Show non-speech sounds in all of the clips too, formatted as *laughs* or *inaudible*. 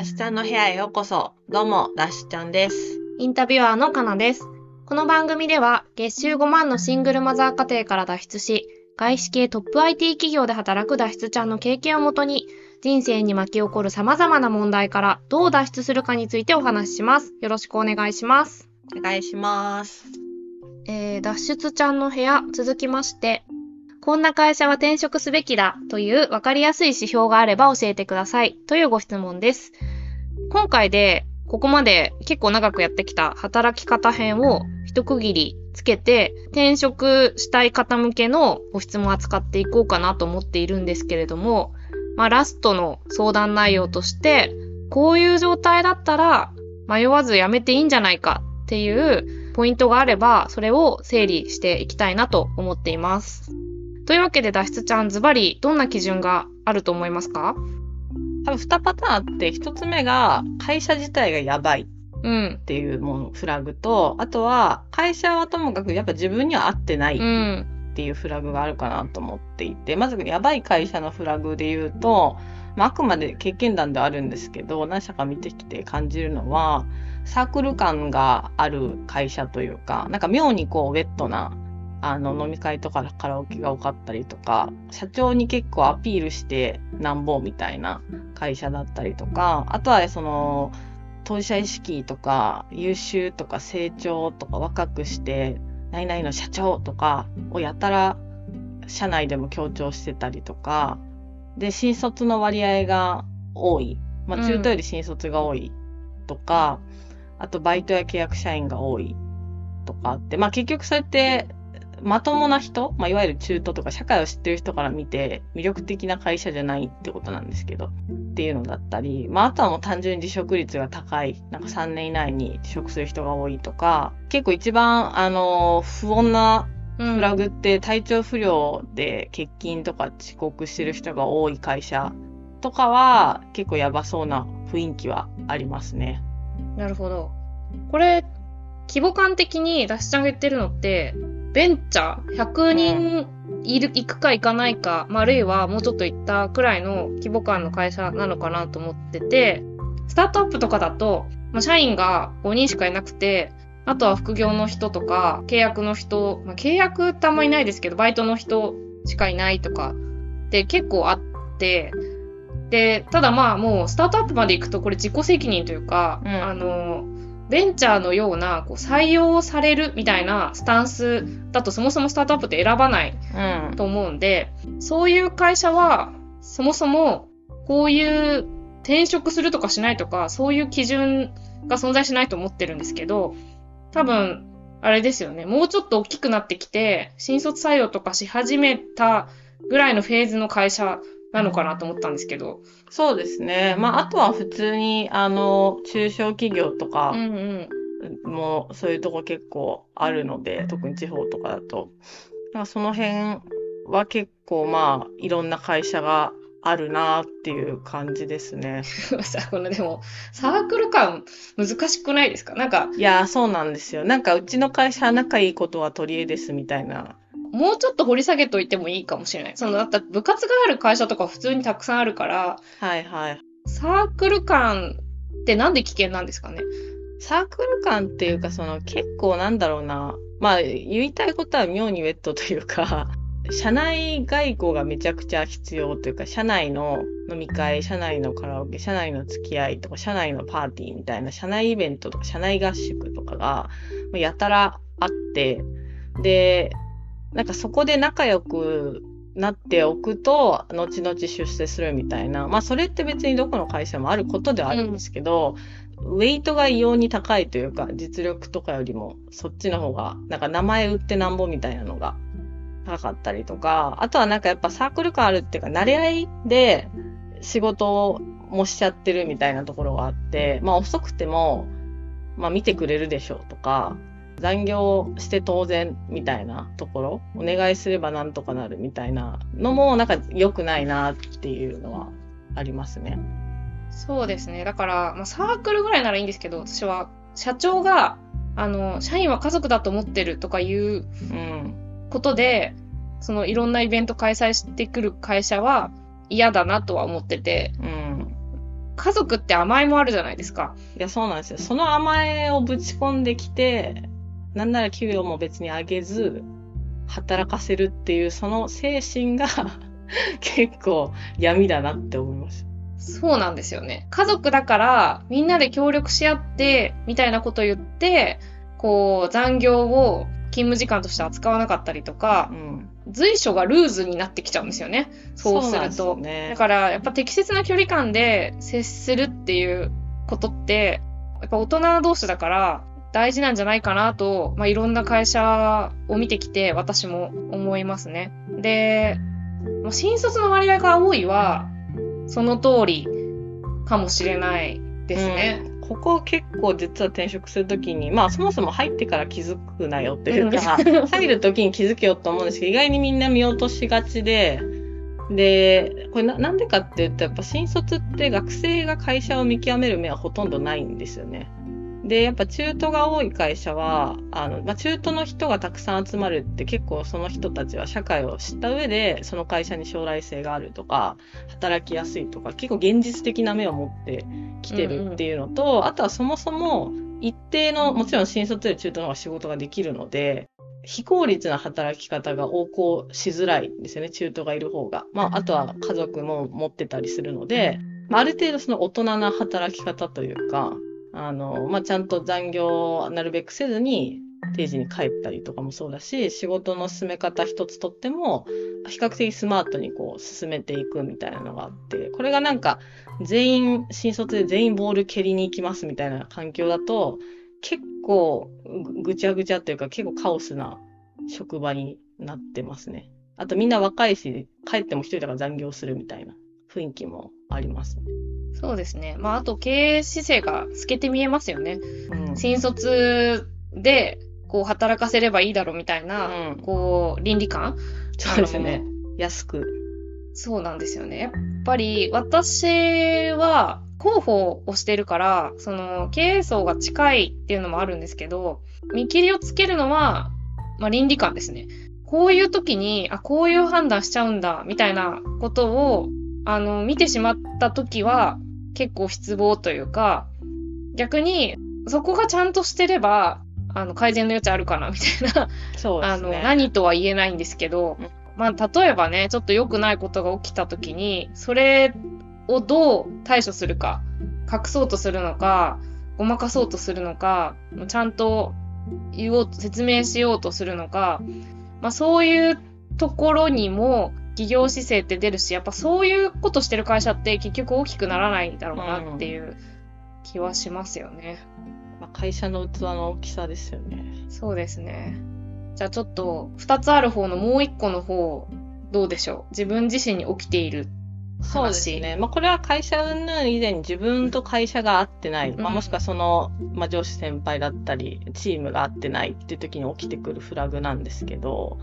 ダシちゃんの部屋へようこそ。どうも、ダシちゃんです。インタビュアーのかなです。この番組では月収5万のシングルマザー家庭から脱出し、外資系トップ IT 企業で働く脱出ちゃんの経験をもとに、人生に巻き起こる様々な問題からどう脱出するかについてお話しします。よろしくお願いします。お願いします。えー、脱出ちゃんの部屋続きまして、こんな会社は転職すべきだという分かりやすい指標があれば教えてくださいというご質問です。今回でここまで結構長くやってきた働き方編を一区切りつけて転職したい方向けのご質問を扱っていこうかなと思っているんですけれども、まあラストの相談内容として、こういう状態だったら迷わずやめていいんじゃないかっていうポイントがあれば、それを整理していきたいなと思っています。というわけで脱出ちゃんズバリどんな基準があると思いますか？多分2パターンあって、1つ目が会社自体がやばいっうん。ていうもの、フラグと、あとは会社はともかくやっぱ自分には合ってない。っていうフラグがあるかなと思っていて、まずやばい会社のフラグで言うと、まあ、あくまで経験談ではあるんですけど、何社か見てきて感じるのは、サークル感がある会社というか、なんか妙にこうウェットな、あの飲み会とかカラオケが多かったりとか、社長に結構アピールしてなんぼみたいな会社だったりとか、あとはその、当事者意識とか優秀とか成長とか若くして何々の社長とかをやたら社内でも強調してたりとか、で、新卒の割合が多い。まあ、うん中途より新卒が多いとか、あとバイトや契約社員が多いとかあって、まあ結局そうやってまともな人、まあいわゆる中途とか社会を知ってる人から見て魅力的な会社じゃないってことなんですけど、っていうのだったり、まああとはもう単純に離職率が高い、なんか3年以内に離職する人が多いとか、結構一番あの、不穏なうん。フラグって体調不良で欠勤とか遅刻してる人が多い会社とかは結構やばそうな雰囲気はありますね。なるほど。これ、規模感的に脱出ちゃんが言ってるのって、ベンチャー100人いる、行くか行かないか、まああるいはもうちょっと行ったくらいの規模感の会社なのかなと思ってて、スタートアップとかだと、まあ、社員が5人しかいなくて、あとは副業の人とか、契約の人、まあ、契約ってあんまいないですけど、バイトの人しかいないとかって結構あって、で、ただまあもうスタートアップまで行くとこれ自己責任というか、うん。あの、ベンチャーのようなこう採用されるみたいなスタンスだとそもそもスタートアップって選ばないうん。と思うんで、そういう会社はそもそもこういう転職するとかしないとか、そういう基準が存在しないと思ってるんですけど、多分、あれですよね。もうちょっと大きくなってきて、新卒採用とかし始めたぐらいのフェーズの会社なのかなと思ったんですけど。そうですね。まああとは普通にあの中小企業とうかんうそういうとこ結構あるので、特に地方とかだと。まあその辺は結構まあいろんな会社があるなっていう感じですね。*laughs* さ、このでも、サークル感難しくないですか？なんか、いやー、そうなんですよ。なんか、うちの会社仲いいことは取り柄ですみたいな。もうちょっと掘り下げといてもいいかもしれない。その、だって部活がある会社とか普通にたくさんあるから、はいはい。サークル感ってなんで危険なんですかね？サークル感っていうか、その、結構なんだろうな。まあ、言いたいことは妙にウェットというか、*laughs* 社内外交がめちゃくちゃ必要というか、社内の飲み会、社内のカラオケ、社内の付き合いとか、社内のパーティーみたいな、社内イベントとか、社内合宿とかが、まあやたらあって、で、なんかそこで仲良くなっておくと、後々出世するみたいな。まあそれって別にどこの会社もあることではあるんですけど、ウェイトが異様に高いというか、実力とかよりも、そっちの方が、なんか名前売ってなんぼみたいなのが高かったりとか、あとはなんかやっぱサークル感あるっていうか、慣れ合いで仕事もしちゃってるみたいなところがあって、まあ遅くても、まあ見てくれるでしょうとか、残業して当然みたいなところ、お願いすればなんとかなるみたいなのもなんか良くないなっていうのはありますね。そうですね。だから、まあ、サークルぐらいならいいんですけど、私は、社長が、あの、社員は家族だと思ってるとかいううん。ことで、そのいろんなイベント開催してくる会社は嫌だなとは思ってて、うん。家族って甘えもあるじゃないですか。いや、そうなんですよ。その甘えをぶち込んできて、なんなら給与も別に上げず、働かせるっていう、その精神が *laughs* 結構闇だなって思います。そうなんですよね。家族だからみんなで協力し合ってみたいなこと言って、こう残業を勤務時間として扱わなかったりとか、うん、随所がルーズになってきちゃうんですよね。そうすると。ね、だからやっぱ適切な距離感で接するっていうことって、やっぱ大人同士だから大事なんじゃないかなと、まあ、いろんな会社を見てきて私も思いますね。で、まあ、新卒の割合が多いは、その通りかもしれないですね。うん、ここ結構実は転職するときに、まあそもそも入ってから気づくなよっていうか、*laughs* 入るときに気づけよと思うんですけど、意外にみんな見落としがちで、で、これななんでかって言うと、やっぱ新卒って学生が会社を見極める目はほとんどないんですよね。で、やっぱ中途が多い会社は、あの、まあ、中途の人がたくさん集まるって結構その人たちは社会を知った上で、その会社に将来性があるとか、働きやすいとか、結構現実的な目を持ってきてるっていうのと、うんうん、あとはそもそも一定の、もちろん新卒で中途の方が仕事ができるので、非効率な働き方が横行しづらいんですよね、中途がいる方が。まあ、あとは家族も持ってたりするので、まあ、ある程度その大人な働き方というか、あの、まあ、ちゃんと残業をなるべくせずに定時に帰ったりとかもそうだし、仕事の進め方一つとっても、比較的スマートにこう進めていくみたいなのがあって、これがなんか全員、新卒で全員ボール蹴りに行きますみたいな環境だと、結構ぐちゃぐちゃっていうか結構カオスな職場になってますね。あとみんな若いし、帰っても一人だから残業するみたいな雰囲気もありますね。そうですね。まあ、あと経営姿勢が透けて見えますよね。うん、新卒で、こう、働かせればいいだろうみたいな、うん、こう、倫理観？そうですね。安く。そうなんですよね。やっぱり、私は、広報をしてるから、その、経営層が近いっていうのもあるんですけど、見切りをつけるのは、まあ、倫理観ですね。こういう時に、あ、こういう判断しちゃうんだ、みたいなことを、あの、見てしまった時は、結構失望というか、逆に、そこがちゃんとしてれば、あの、改善の余地あるかな、みたいな。そうですね。あの、何とは言えないんですけど、まあ、例えばね、ちょっと良くないことが起きた時に、それをどう対処するか、隠そうとするのか、ごまかそうとするのか、ちゃんと言おうと、説明しようとするのか、まあ、そういうところにも企業姿勢って出るし、やっぱそういうことしてる会社って結局大きくならないだろうなっていう気はしますよね。まあ、会社の器の大きさですよね。そうですね。じゃあちょっと2つある方のもう1個の方、どうでしょう？自分自身に起きているそうですね。まあ、これは会社云々以前に自分と会社が合ってない、まあ、もしくはその、まあ、上司先輩だったり、チームが合ってないっていう時に起きてくるフラグなんですけど、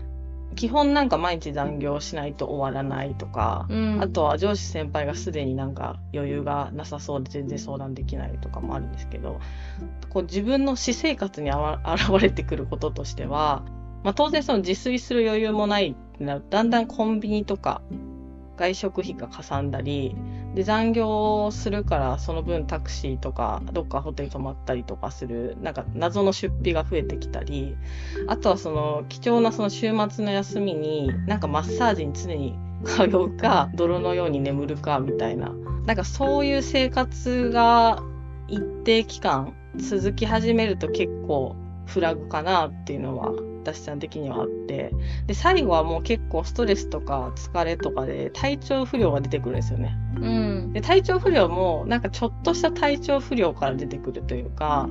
基本なんか毎日残業しないと終わらないとか、うん、あとは上司先輩がすでになんか余裕がなさそうで全然相談できないとかもあるんですけど、こう自分の私生活に *laughs* 現れてくることとしては、まあ、当然その自炊する余裕もないだんだんコンビニとか外食費がかさんだり、で、残業するからその分タクシーとか、どっかホテル泊まったりとかする、なんか謎の出費が増えてきたり、あとはその貴重なその週末の休みに、なんかマッサージに常に通うか、泥のように眠るかみたいな、なんかそういう生活が一定期間続き始めると結構フラグかなっていうのは私さん的にはあって、で、最後はもう結構ストレスとか疲れとかで体調不良が出てくるんですよね。うん。で、体調不良もなんかちょっとした体調不良から出てくるというか、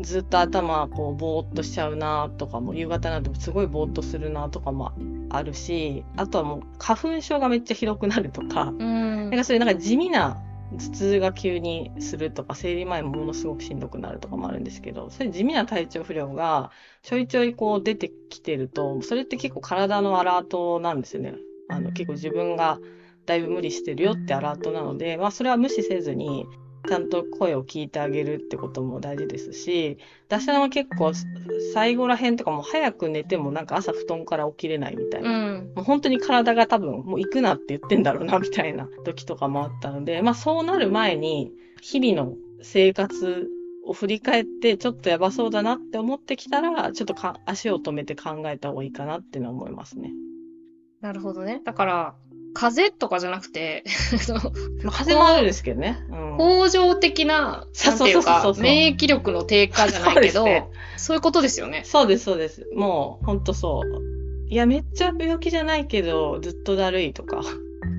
ずっと頭こうぼーっとしちゃうなとかも夕方なんてすごいぼーっとするなとかもあるしあとはもう花粉症がめっちゃひどくなるとか、うん、なんかそういうなんか地味な頭痛が急にするとか、生理前もものすごくしんどくなるとかもあるんですけど、そういう地味な体調不良がちょいちょいこう出てきてると、それって結構体のアラートなんですよね。あの結構自分がだいぶ無理してるよってアラートなので、まあそれは無視せずに、ちゃんと声を聞いてあげるってことも大事ですし、私は結構最後ら辺とかも早く寝てもなんか朝布団から起きれないみたいな。うん。もう本当に体が多分もう行くなって言ってんだろうなみたいな時とかもあったので、まあそうなる前に日々の生活を振り返ってちょっとやばそうだなって思ってきたら、ちょっとか足を止めて考えた方がいいかなっていうのは思いますね。なるほどね。だから、風邪とかじゃなくて、*laughs* 風もあるんですけどね。うん。恒常的な、なんていうか免疫力の低下じゃないけど、そういうことですよね。そうです、そうです。もう、ほんとそう。いや、めっちゃ病気じゃないけど、ずっとだるいとか。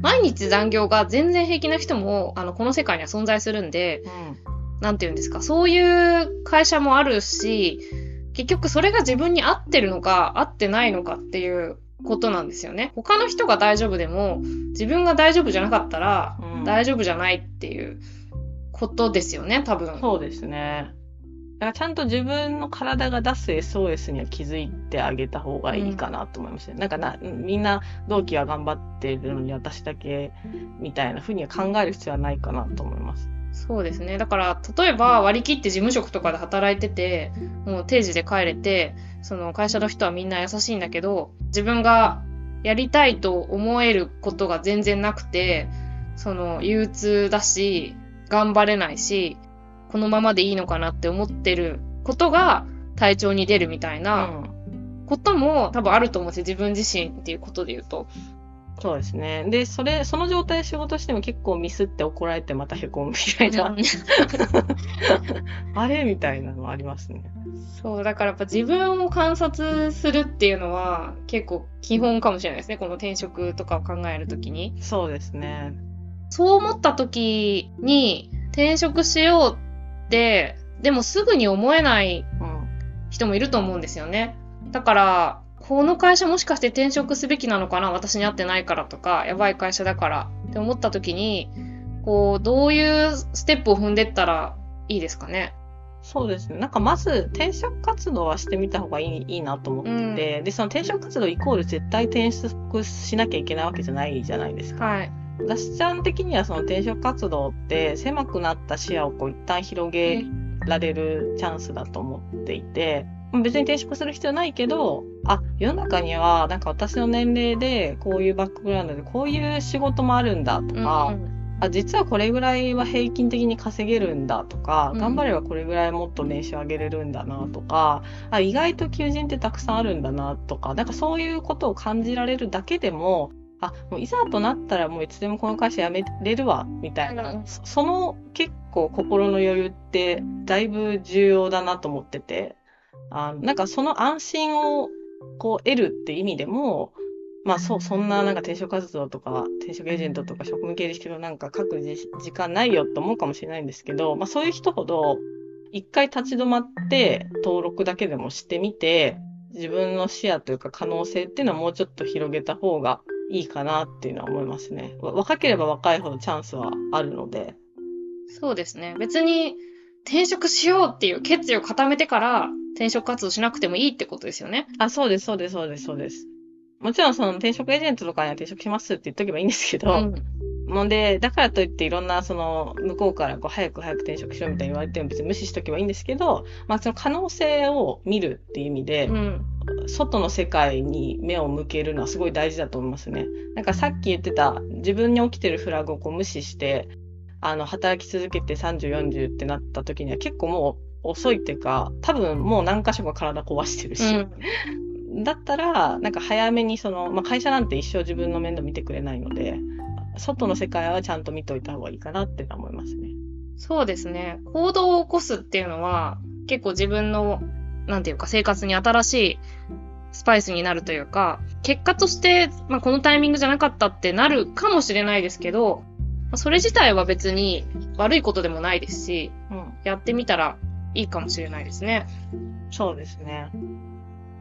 毎日残業が全然平気な人も、あの、この世界には存在するんで、うん。なんていうんですか、そういう会社もあるし、結局それが自分に合ってるのか、合ってないのかっていうことなんですよね。他の人が大丈夫でも、自分が大丈夫じゃなかったら、うん大丈夫じゃないっていうことですよね、多分。そうですね。だからちゃんと自分の体が出す SOS には気づいてあげた方がいいかなと思いますね。なんかな、みんな同期は頑張ってるのに私だけみたいな風には考える必要はないかなと思います。そうですね。だから、例えば割り切って事務職とかで働いてて、もう定時で帰れて、その会社の人はみんな優しいんだけど、自分がやりたいと思えることが全然なくて、その憂鬱だし、頑張れないし、このままでいいのかなって思ってることが体調に出るみたいうなんことも多分あると思うんですよ。自分自身っていうことで言うと。そうですね。で、それ、その状態で仕事しても結構ミスって怒られてまた凹むみたいな、あれみたいなのありますね。そう、だからやっぱ自分を観察するっていうのは結構基本かもしれないですね。この転職とかを考えるときに。そうですね。そう思ったときに転職しようって、でもすぐに思えないうん。人もいると思うんですよね。だから、この会社もしかして転職すべきなのかな？私に合ってないからとか、やばい会社だからって思ったときに、こう、どういうステップを踏んでったらいいですかね？そうですね。なんかまず転職活動はしてみた方がいいいいなと思ってて、で、その転職活動イコール絶対転職しなきゃいけないわけじゃないじゃないですか。はい。ダシちゃん的にはその転職活動って狭くなった視野をこう一旦広げられるチャンスだと思っていて、別に転職する必要ないけど、あ、世の中にはなんか私の年齢でこういうバックグラウンドでこういう仕事もあるんだとか、うんうん。あ、実はこれぐらいは平均的に稼げるんだとか、うん。頑張ればこれぐらいもっと年収上げれるんだなとか、あ、意外と求人ってたくさんあるんだなとか、なんかそういうことを感じられるだけでも、あ、もういざとなったらもういつでもこの会社辞めれるわ、みたいな、うん。そその結構心の余裕ってだいぶ重要だなと思ってて、あなんかその安心をこう得るって意味でも、まあそう、そんななんか転職活動とか、転職エージェントとか職務経理士のなんか書くじ時間ないよと思うかもしれないんですけど、まあそういう人ほど、一回立ち止まって登録だけでもしてみて、自分の視野というか可能性っていうのはもうちょっと広げた方がいいかなっていうのは思いますね。わ若ければ若いほどチャンスはあるので。そうですね。別に転職しようっていう決意を固めてから転職活動しなくてもいいってことですよね。あ、そうです、そうです、そうです、そうです。もちろんその転職エージェントとかには転職しますって言っとけばいいんですけど、うん。もんで、だからといっていろんな、その、向こうからこう、早く早く転職しろみたいに言われても別に無視しとけばいいんですけど、まあその可能性を見るっていう意味でう、ん。外の世界に目を向けるのはすごい大事だと思いますね。なんかさっき言ってた、自分に起きてるフラグをこう無視して、あの、働き続けて30、40ってなった時には結構もう遅いっていうか、多分もう何箇所か体壊してるし、うん。だったら、なんか早めにその、まあ、会社なんて一生自分の面倒見てくれないので、外の世界はちゃんと見といた方がいいかなって思いますね。そうですね。行動を起こすっていうのは結構自分の、なんていうか生活に新しいスパイスになるというか、結果として、まあ、このタイミングじゃなかったってなるかもしれないですけど、まあそれ自体は別に悪いことでもないですし、うん。やってみたらいいかもしれないですね。そうですね。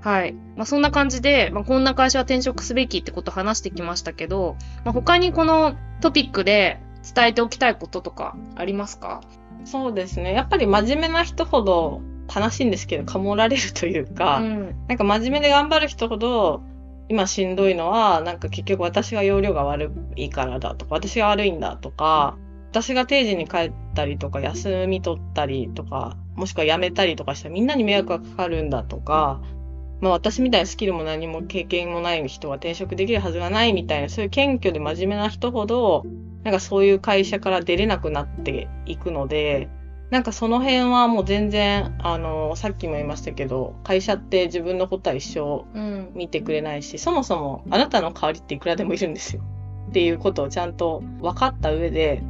はい。まあ、そんな感じで、まあ、こんな会社は転職すべきってことを話してきましたけど、まあ、他にこのトピックで伝えておきたいこととかありますか？そうですね。やっぱり真面目な人ほど悲しいんですけど、かもられるというか、うん。なんか真面目で頑張る人ほど、今しんどいのは、なんか結局私が容量が悪いからだとか、私が悪いんだとか、私が定時に帰ったりとか、休み取ったりとか、もしくは辞めたりとかしたらみんなに迷惑がかかるんだとか、まあ私みたいなスキルも何も経験もない人は転職できるはずがないみたいな、そういう謙虚で真面目な人ほど、なんかそういう会社から出れなくなっていくので、なんかその辺はもう全然、あの、さっきも言いましたけど、会社って自分のことは一生見てくれないし、そもそもあなたの代わりっていくらでもいるんですよ。っていうことをちゃんと分かった上で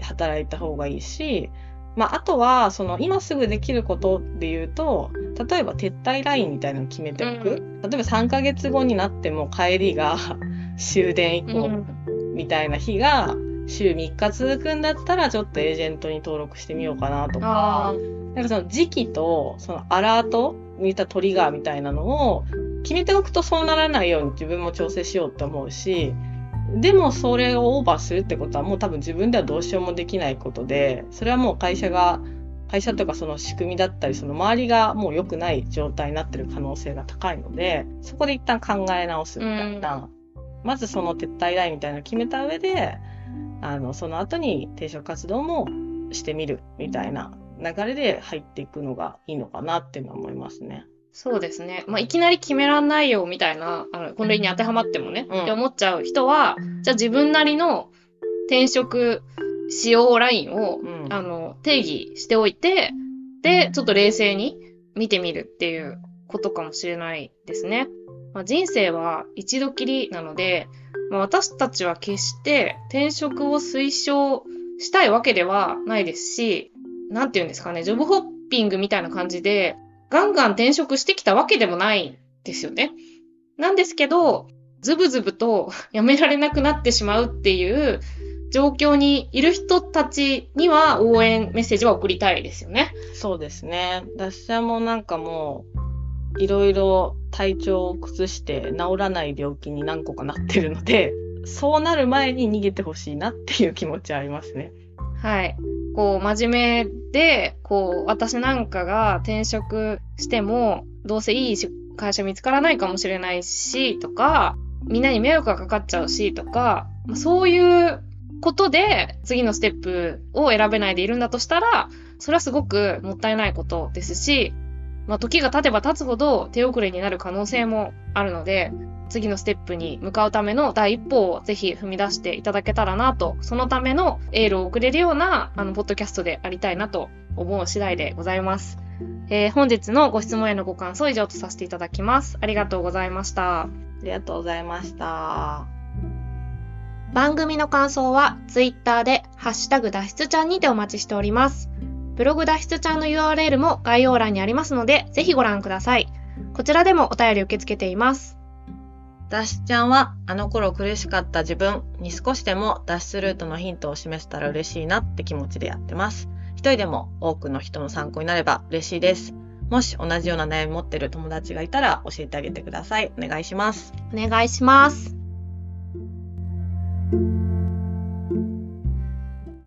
働いた方がいいし、まあ、あとは、その、今すぐできることで言うと、例えば撤退ラインみたいなのを決めておく。うん、例えば3ヶ月後になっても帰りが終電以降みたいな日が週3日続くんだったら、ちょっとエージェントに登録してみようかなとか、なんかその時期と、そのアラート見たトリガーみたいなのを決めておくとそうならないように自分も調整しようって思うし、でもそれをオーバーするってことはもう多分自分ではどうしようもできないことで、それはもう会社が、会社とかその仕組みだったり、その周りがもう良くない状態になってる可能性が高いので、そこで一旦考え直すみたいな、うん、まずその撤退ラインみたいなのを決めた上で、あの、その後に転職活動もしてみるみたいな流れで入っていくのがいいのかなっていうのは思いますね。そうですね。まあ、いきなり決めらんないよみたいな、あの、これに当てはまってもね、うん、って思っちゃう人は、じゃあ自分なりの転職使用ラインを、うん、あの、定義しておいて、で、ちょっと冷静に見てみるっていうことかもしれないですね。まあ、人生は一度きりなので、まあ、私たちは決して転職を推奨したいわけではないですし、なんて言うんですかね、ジョブホッピングみたいな感じで、ガンガン転職してきたわけでもないんですよね。なんですけど、ズブズブと *laughs* やめられなくなってしまうっていう状況にいる人たちには応援メッセージは送りたいですよね。そうですね。私はもなんかもう、いろいろ体調を崩して治らない病気に何個かなってるので、そうなる前に逃げてほしいなっていう気持ちはありますね。はい。こう、真面目で、こう、私なんかが転職しても、どうせいい会社見つからないかもしれないし、とか、みんなに迷惑がかかっちゃうし、とか、そういうことで次のステップを選べないでいるんだとしたら、それはすごくもったいないことですし、まあ、時が経てば経つほど手遅れになる可能性もあるので、次のステップに向かうための第一歩をぜひ踏み出していただけたらなと、そのためのエールを送れるような、あの、ポッドキャストでありたいなと思う次第でございます。えー、本日のご質問へのご感想を以上とさせていただきます。ありがとうございました。ありがとうございました。番組の感想は、ツイッターで、ハッシュタグ脱出ちゃんにてお待ちしております。ブログ脱出ちゃんの URL も概要欄にありますので、ぜひご覧ください。こちらでもお便り受け付けています。ダッシュちゃんはあの頃苦しかった自分に少しでも脱出ルートのヒントを示せたら嬉しいなって気持ちでやってます。一人でも多くの人の参考になれば嬉しいです。もし同じような悩み持ってる友達がいたら教えてあげてください。お願いします。お願いします。